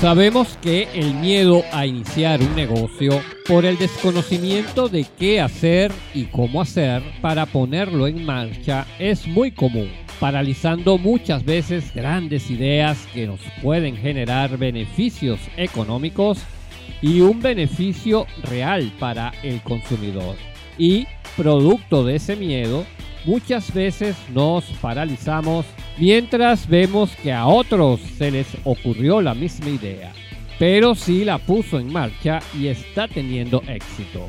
Sabemos que el miedo a iniciar un negocio por el desconocimiento de qué hacer y cómo hacer para ponerlo en marcha es muy común, paralizando muchas veces grandes ideas que nos pueden generar beneficios económicos y un beneficio real para el consumidor. Y producto de ese miedo, muchas veces nos paralizamos mientras vemos que a otros se les ocurrió la misma idea, pero sí la puso en marcha y está teniendo éxito.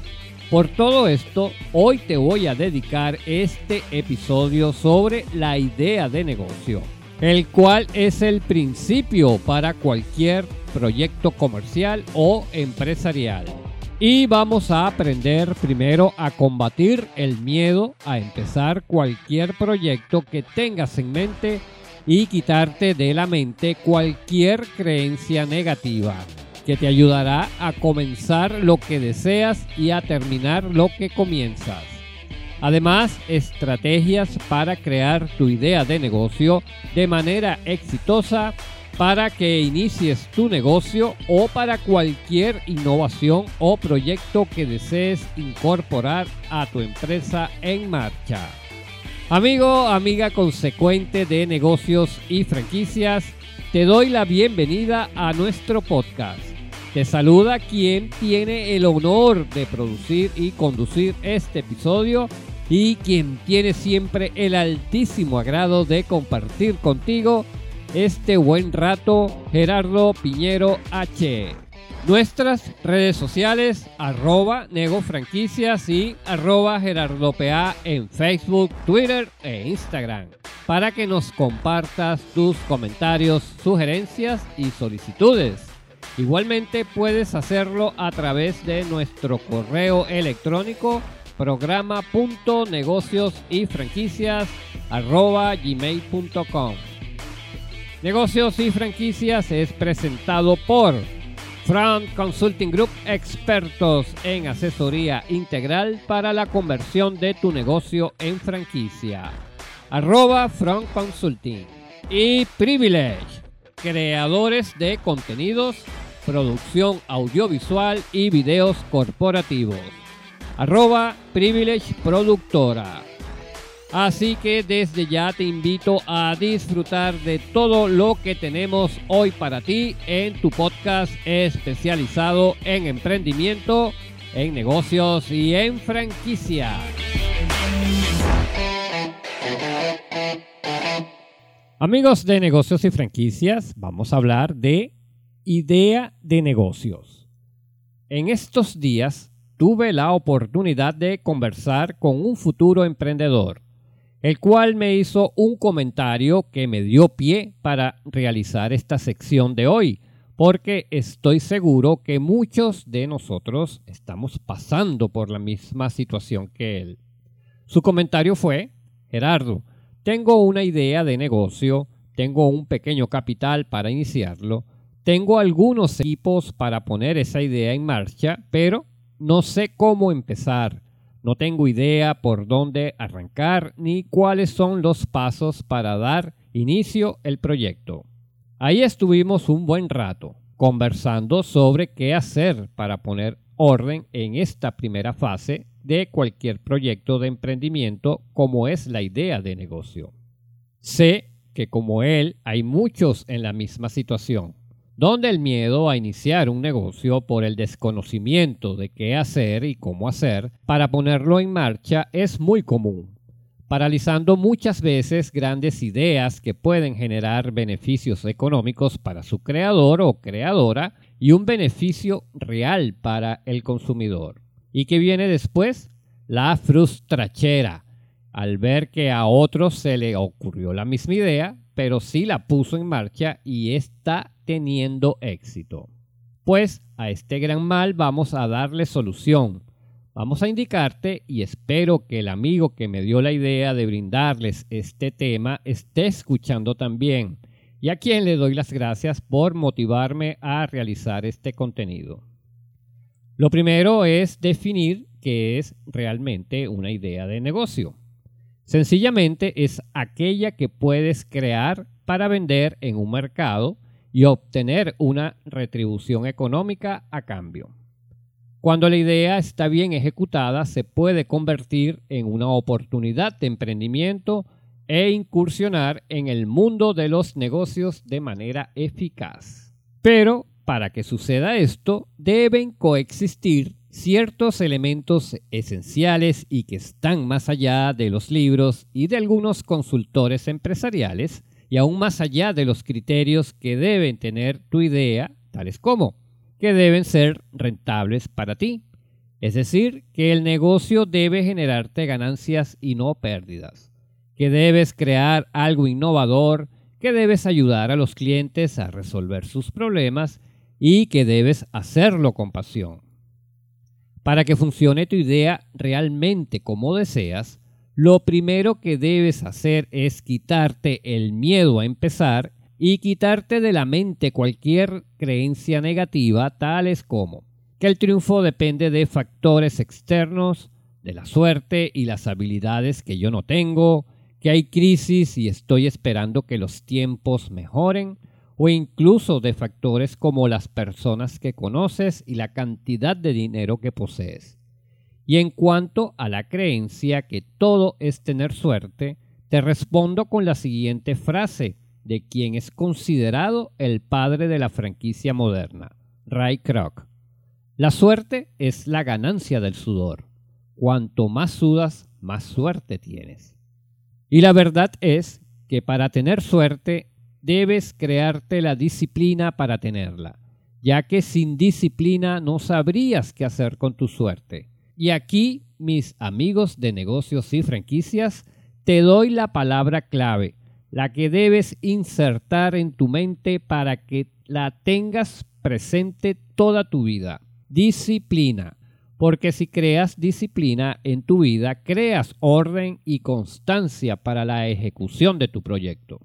Por todo esto, hoy te voy a dedicar este episodio sobre la idea de negocio, el cual es el principio para cualquier proyecto comercial o empresarial. Y vamos a aprender primero a combatir el miedo a empezar cualquier proyecto que tengas en mente y quitarte de la mente cualquier creencia negativa que te ayudará a comenzar lo que deseas y a terminar lo que comienzas. Además, estrategias para crear tu idea de negocio de manera exitosa para que inicies tu negocio o para cualquier innovación o proyecto que desees incorporar a tu empresa en marcha. Amigo, amiga consecuente de negocios y franquicias, te doy la bienvenida a nuestro podcast. Te saluda quien tiene el honor de producir y conducir este episodio y quien tiene siempre el altísimo agrado de compartir contigo este buen rato, Gerardo Piñero H. Nuestras redes sociales, arroba negofranquicias y arroba gerardopa en Facebook, Twitter e Instagram, para que nos compartas tus comentarios, sugerencias y solicitudes. Igualmente puedes hacerlo a través de nuestro correo electrónico programa.negocios y arroba gmail.com. Negocios y franquicias es presentado por Front Consulting Group, expertos en asesoría integral para la conversión de tu negocio en franquicia. Arroba Front Consulting. Y Privilege, creadores de contenidos, producción audiovisual y videos corporativos. Arroba Privilege Productora. Así que desde ya te invito a disfrutar de todo lo que tenemos hoy para ti en tu podcast especializado en emprendimiento, en negocios y en franquicia. Amigos de negocios y franquicias, vamos a hablar de idea de negocios. En estos días tuve la oportunidad de conversar con un futuro emprendedor el cual me hizo un comentario que me dio pie para realizar esta sección de hoy, porque estoy seguro que muchos de nosotros estamos pasando por la misma situación que él. Su comentario fue, Gerardo, tengo una idea de negocio, tengo un pequeño capital para iniciarlo, tengo algunos equipos para poner esa idea en marcha, pero no sé cómo empezar no tengo idea por dónde arrancar ni cuáles son los pasos para dar inicio el proyecto. Ahí estuvimos un buen rato conversando sobre qué hacer para poner orden en esta primera fase de cualquier proyecto de emprendimiento como es la idea de negocio. Sé que como él hay muchos en la misma situación donde el miedo a iniciar un negocio por el desconocimiento de qué hacer y cómo hacer para ponerlo en marcha es muy común, paralizando muchas veces grandes ideas que pueden generar beneficios económicos para su creador o creadora y un beneficio real para el consumidor. ¿Y qué viene después? La frustrachera, al ver que a otros se le ocurrió la misma idea, pero sí la puso en marcha y está teniendo éxito. Pues a este gran mal vamos a darle solución. Vamos a indicarte y espero que el amigo que me dio la idea de brindarles este tema esté escuchando también y a quien le doy las gracias por motivarme a realizar este contenido. Lo primero es definir qué es realmente una idea de negocio. Sencillamente es aquella que puedes crear para vender en un mercado y obtener una retribución económica a cambio. Cuando la idea está bien ejecutada, se puede convertir en una oportunidad de emprendimiento e incursionar en el mundo de los negocios de manera eficaz. Pero para que suceda esto, deben coexistir ciertos elementos esenciales y que están más allá de los libros y de algunos consultores empresariales y aún más allá de los criterios que deben tener tu idea, tales como que deben ser rentables para ti. Es decir, que el negocio debe generarte ganancias y no pérdidas. Que debes crear algo innovador, que debes ayudar a los clientes a resolver sus problemas y que debes hacerlo con pasión. Para que funcione tu idea realmente como deseas, lo primero que debes hacer es quitarte el miedo a empezar y quitarte de la mente cualquier creencia negativa tales como que el triunfo depende de factores externos, de la suerte y las habilidades que yo no tengo, que hay crisis y estoy esperando que los tiempos mejoren, o incluso de factores como las personas que conoces y la cantidad de dinero que posees. Y en cuanto a la creencia que todo es tener suerte, te respondo con la siguiente frase de quien es considerado el padre de la franquicia moderna, Ray Kroc. La suerte es la ganancia del sudor. Cuanto más sudas, más suerte tienes. Y la verdad es que para tener suerte debes crearte la disciplina para tenerla, ya que sin disciplina no sabrías qué hacer con tu suerte. Y aquí, mis amigos de negocios y franquicias, te doy la palabra clave la que debes insertar en tu mente para que la tengas presente toda tu vida. Disciplina. Porque si creas disciplina en tu vida, creas orden y constancia para la ejecución de tu proyecto.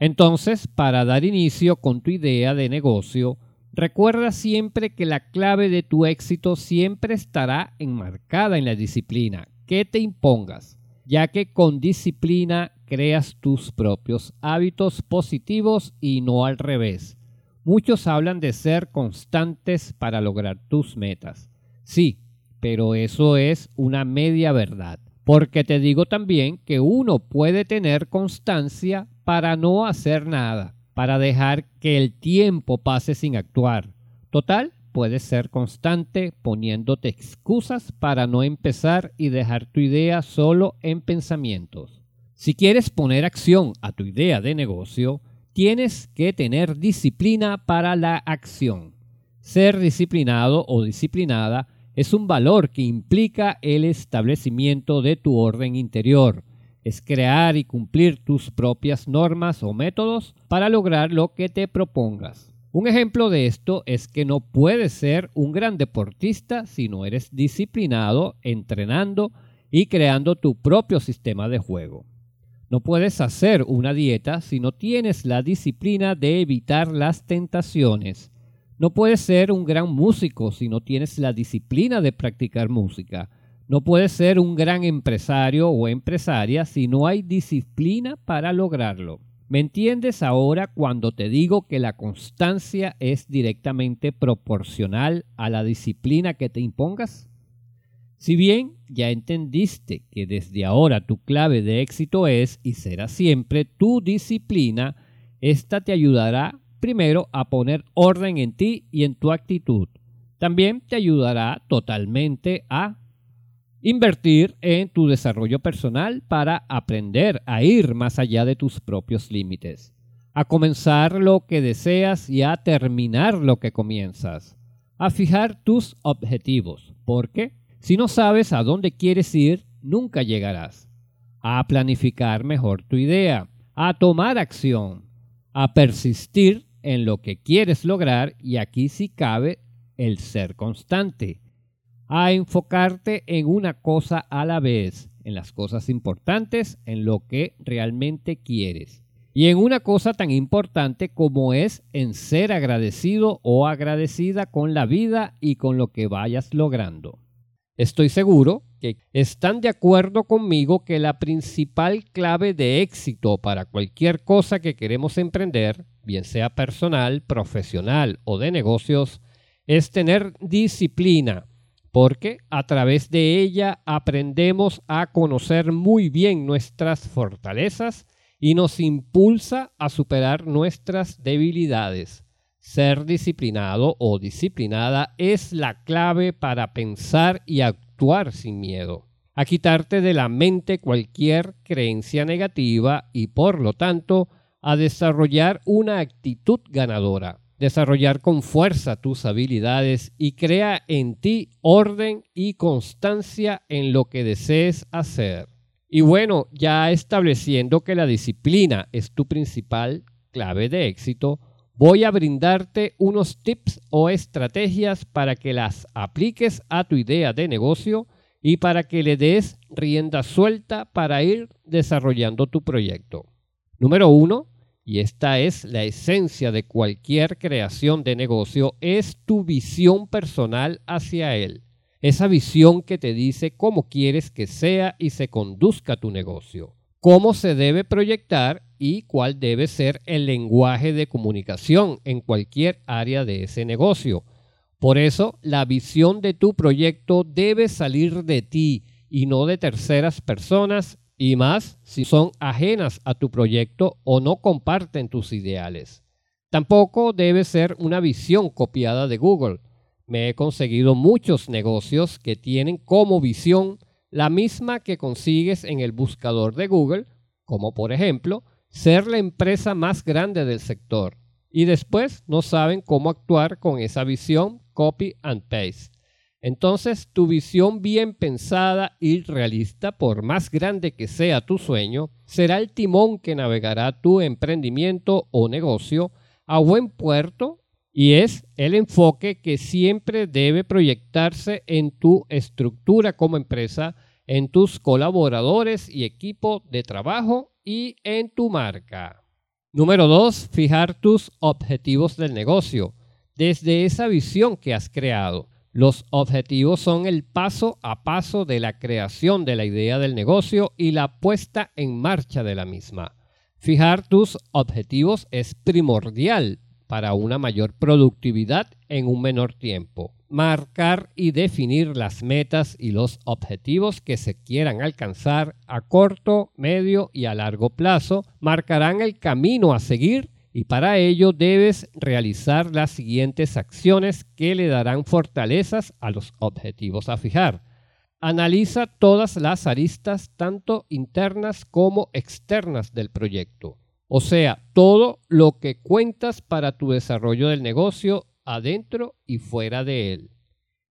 Entonces, para dar inicio con tu idea de negocio, recuerda siempre que la clave de tu éxito siempre estará enmarcada en la disciplina que te impongas, ya que con disciplina creas tus propios hábitos positivos y no al revés. Muchos hablan de ser constantes para lograr tus metas. Sí, pero eso es una media verdad. Porque te digo también que uno puede tener constancia para no hacer nada, para dejar que el tiempo pase sin actuar. Total, puedes ser constante poniéndote excusas para no empezar y dejar tu idea solo en pensamientos. Si quieres poner acción a tu idea de negocio, tienes que tener disciplina para la acción. Ser disciplinado o disciplinada es un valor que implica el establecimiento de tu orden interior. Es crear y cumplir tus propias normas o métodos para lograr lo que te propongas. Un ejemplo de esto es que no puedes ser un gran deportista si no eres disciplinado, entrenando y creando tu propio sistema de juego. No puedes hacer una dieta si no tienes la disciplina de evitar las tentaciones. No puedes ser un gran músico si no tienes la disciplina de practicar música. No puedes ser un gran empresario o empresaria si no hay disciplina para lograrlo. ¿Me entiendes ahora cuando te digo que la constancia es directamente proporcional a la disciplina que te impongas? Si bien ya entendiste que desde ahora tu clave de éxito es y será siempre tu disciplina, esta te ayudará primero a poner orden en ti y en tu actitud. También te ayudará totalmente a invertir en tu desarrollo personal para aprender a ir más allá de tus propios límites, a comenzar lo que deseas y a terminar lo que comienzas, a fijar tus objetivos, porque si no sabes a dónde quieres ir, nunca llegarás. A planificar mejor tu idea, a tomar acción, a persistir en lo que quieres lograr y aquí sí cabe el ser constante, a enfocarte en una cosa a la vez, en las cosas importantes, en lo que realmente quieres. Y en una cosa tan importante como es en ser agradecido o agradecida con la vida y con lo que vayas logrando. Estoy seguro que están de acuerdo conmigo que la principal clave de éxito para cualquier cosa que queremos emprender bien sea personal, profesional o de negocios, es tener disciplina, porque a través de ella aprendemos a conocer muy bien nuestras fortalezas y nos impulsa a superar nuestras debilidades. Ser disciplinado o disciplinada es la clave para pensar y actuar sin miedo, a quitarte de la mente cualquier creencia negativa y por lo tanto a desarrollar una actitud ganadora, desarrollar con fuerza tus habilidades y crea en ti orden y constancia en lo que desees hacer. Y bueno, ya estableciendo que la disciplina es tu principal clave de éxito, voy a brindarte unos tips o estrategias para que las apliques a tu idea de negocio y para que le des rienda suelta para ir desarrollando tu proyecto. Número uno, y esta es la esencia de cualquier creación de negocio, es tu visión personal hacia él esa visión que te dice cómo quieres que sea y se conduzca tu negocio, cómo se debe proyectar y cuál debe ser el lenguaje de comunicación en cualquier área de ese negocio. Por eso, la visión de tu proyecto debe salir de ti y no de terceras personas y más si son ajenas a tu proyecto o no comparten tus ideales. Tampoco debe ser una visión copiada de Google me he conseguido muchos negocios que tienen como visión la misma que consigues en el buscador de Google, como por ejemplo ser la empresa más grande del sector, y después no saben cómo actuar con esa visión copy and paste. Entonces tu visión bien pensada y realista, por más grande que sea tu sueño, será el timón que navegará tu emprendimiento o negocio a buen puerto y es el enfoque que siempre debe proyectarse en tu estructura como empresa, en tus colaboradores y equipo de trabajo y en tu marca. Número 2. Fijar tus objetivos del negocio. Desde esa visión que has creado, los objetivos son el paso a paso de la creación de la idea del negocio y la puesta en marcha de la misma. Fijar tus objetivos es primordial para una mayor productividad en un menor tiempo. Marcar y definir las metas y los objetivos que se quieran alcanzar a corto, medio y a largo plazo marcarán el camino a seguir y para ello debes realizar las siguientes acciones que le darán fortalezas a los objetivos a fijar. Analiza todas las aristas, tanto internas como externas del proyecto. O sea, todo lo que cuentas para tu desarrollo del negocio adentro y fuera de él.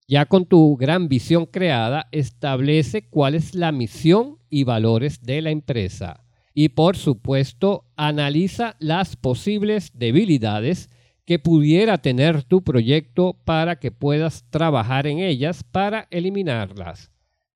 Ya con tu gran visión creada, establece cuál es la misión y valores de la empresa. Y por supuesto, analiza las posibles debilidades que pudiera tener tu proyecto para que puedas trabajar en ellas para eliminarlas.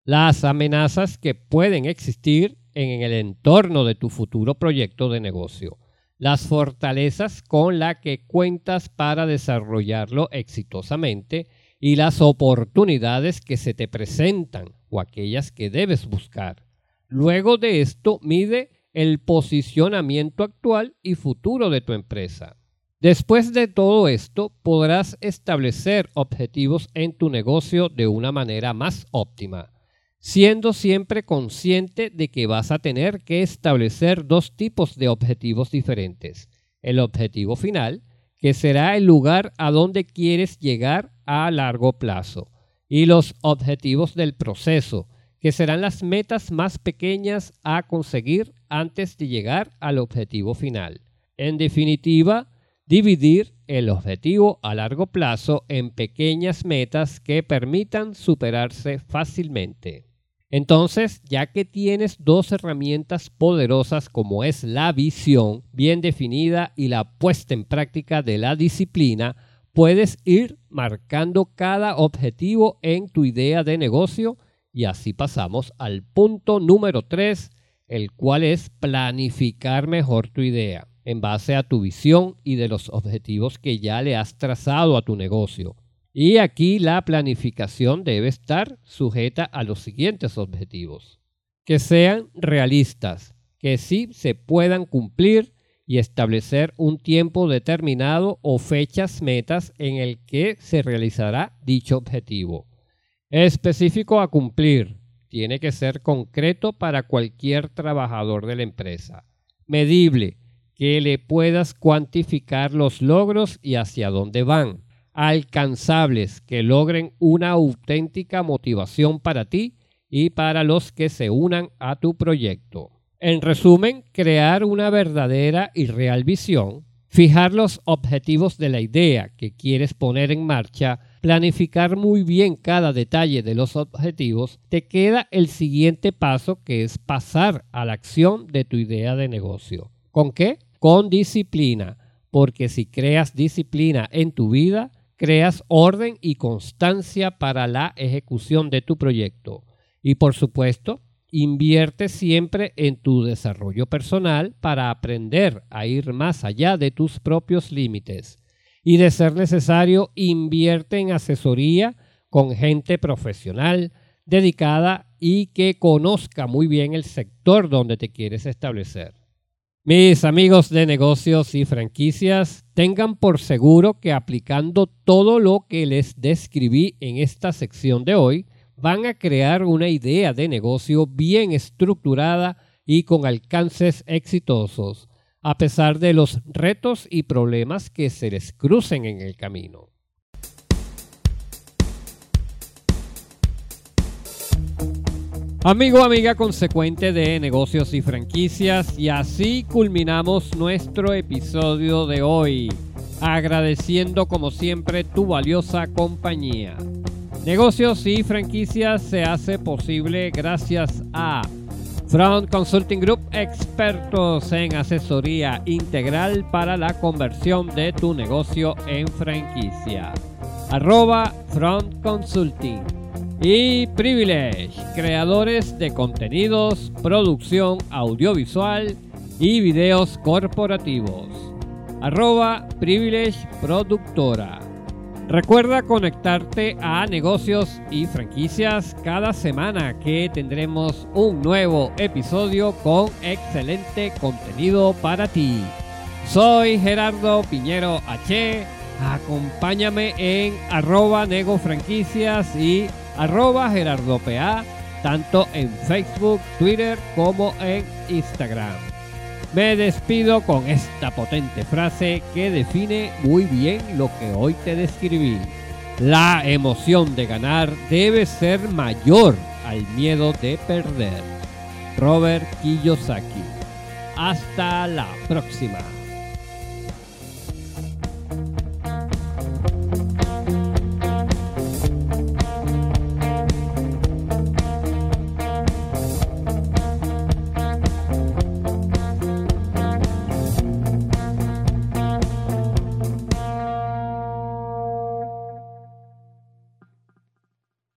Las amenazas que pueden existir en el entorno de tu futuro proyecto de negocio, las fortalezas con las que cuentas para desarrollarlo exitosamente y las oportunidades que se te presentan o aquellas que debes buscar. Luego de esto, mide el posicionamiento actual y futuro de tu empresa. Después de todo esto, podrás establecer objetivos en tu negocio de una manera más óptima siendo siempre consciente de que vas a tener que establecer dos tipos de objetivos diferentes. El objetivo final, que será el lugar a donde quieres llegar a largo plazo, y los objetivos del proceso, que serán las metas más pequeñas a conseguir antes de llegar al objetivo final. En definitiva, dividir el objetivo a largo plazo en pequeñas metas que permitan superarse fácilmente. Entonces, ya que tienes dos herramientas poderosas como es la visión bien definida y la puesta en práctica de la disciplina, puedes ir marcando cada objetivo en tu idea de negocio y así pasamos al punto número 3, el cual es planificar mejor tu idea en base a tu visión y de los objetivos que ya le has trazado a tu negocio. Y aquí la planificación debe estar sujeta a los siguientes objetivos. Que sean realistas, que sí se puedan cumplir y establecer un tiempo determinado o fechas metas en el que se realizará dicho objetivo. Específico a cumplir. Tiene que ser concreto para cualquier trabajador de la empresa. Medible, que le puedas cuantificar los logros y hacia dónde van. Alcanzables, que logren una auténtica motivación para ti y para los que se unan a tu proyecto. En resumen, crear una verdadera y real visión, fijar los objetivos de la idea que quieres poner en marcha, planificar muy bien cada detalle de los objetivos, te queda el siguiente paso que es pasar a la acción de tu idea de negocio. ¿Con qué? Con disciplina, porque si creas disciplina en tu vida, creas orden y constancia para la ejecución de tu proyecto. Y por supuesto, Invierte siempre en tu desarrollo personal para aprender a ir más allá de tus propios límites. Y de ser necesario, invierte en asesoría con gente profesional, dedicada y que conozca muy bien el sector donde te quieres establecer. Mis amigos de negocios y franquicias, tengan por seguro que aplicando todo lo que les describí en esta sección de hoy, van a crear una idea de negocio bien estructurada y con alcances exitosos, a pesar de los retos y problemas que se les crucen en el camino. Amigo, amiga consecuente de negocios y franquicias, y así culminamos nuestro episodio de hoy, agradeciendo como siempre tu valiosa compañía. Negocios y franquicias se hace posible gracias a Front Consulting Group, expertos en asesoría integral para la conversión de tu negocio en franquicia. Arroba Front Consulting. Y Privilege, creadores de contenidos, producción audiovisual y videos corporativos. Arroba Privilege Productora. Recuerda conectarte a negocios y franquicias cada semana que tendremos un nuevo episodio con excelente contenido para ti. Soy Gerardo Piñero H. Acompáñame en arroba nego franquicias y arroba gerardo PA, tanto en Facebook, Twitter como en Instagram. Me despido con esta potente frase que define muy bien lo que hoy te describí. La emoción de ganar debe ser mayor al miedo de perder. Robert Kiyosaki. Hasta la próxima.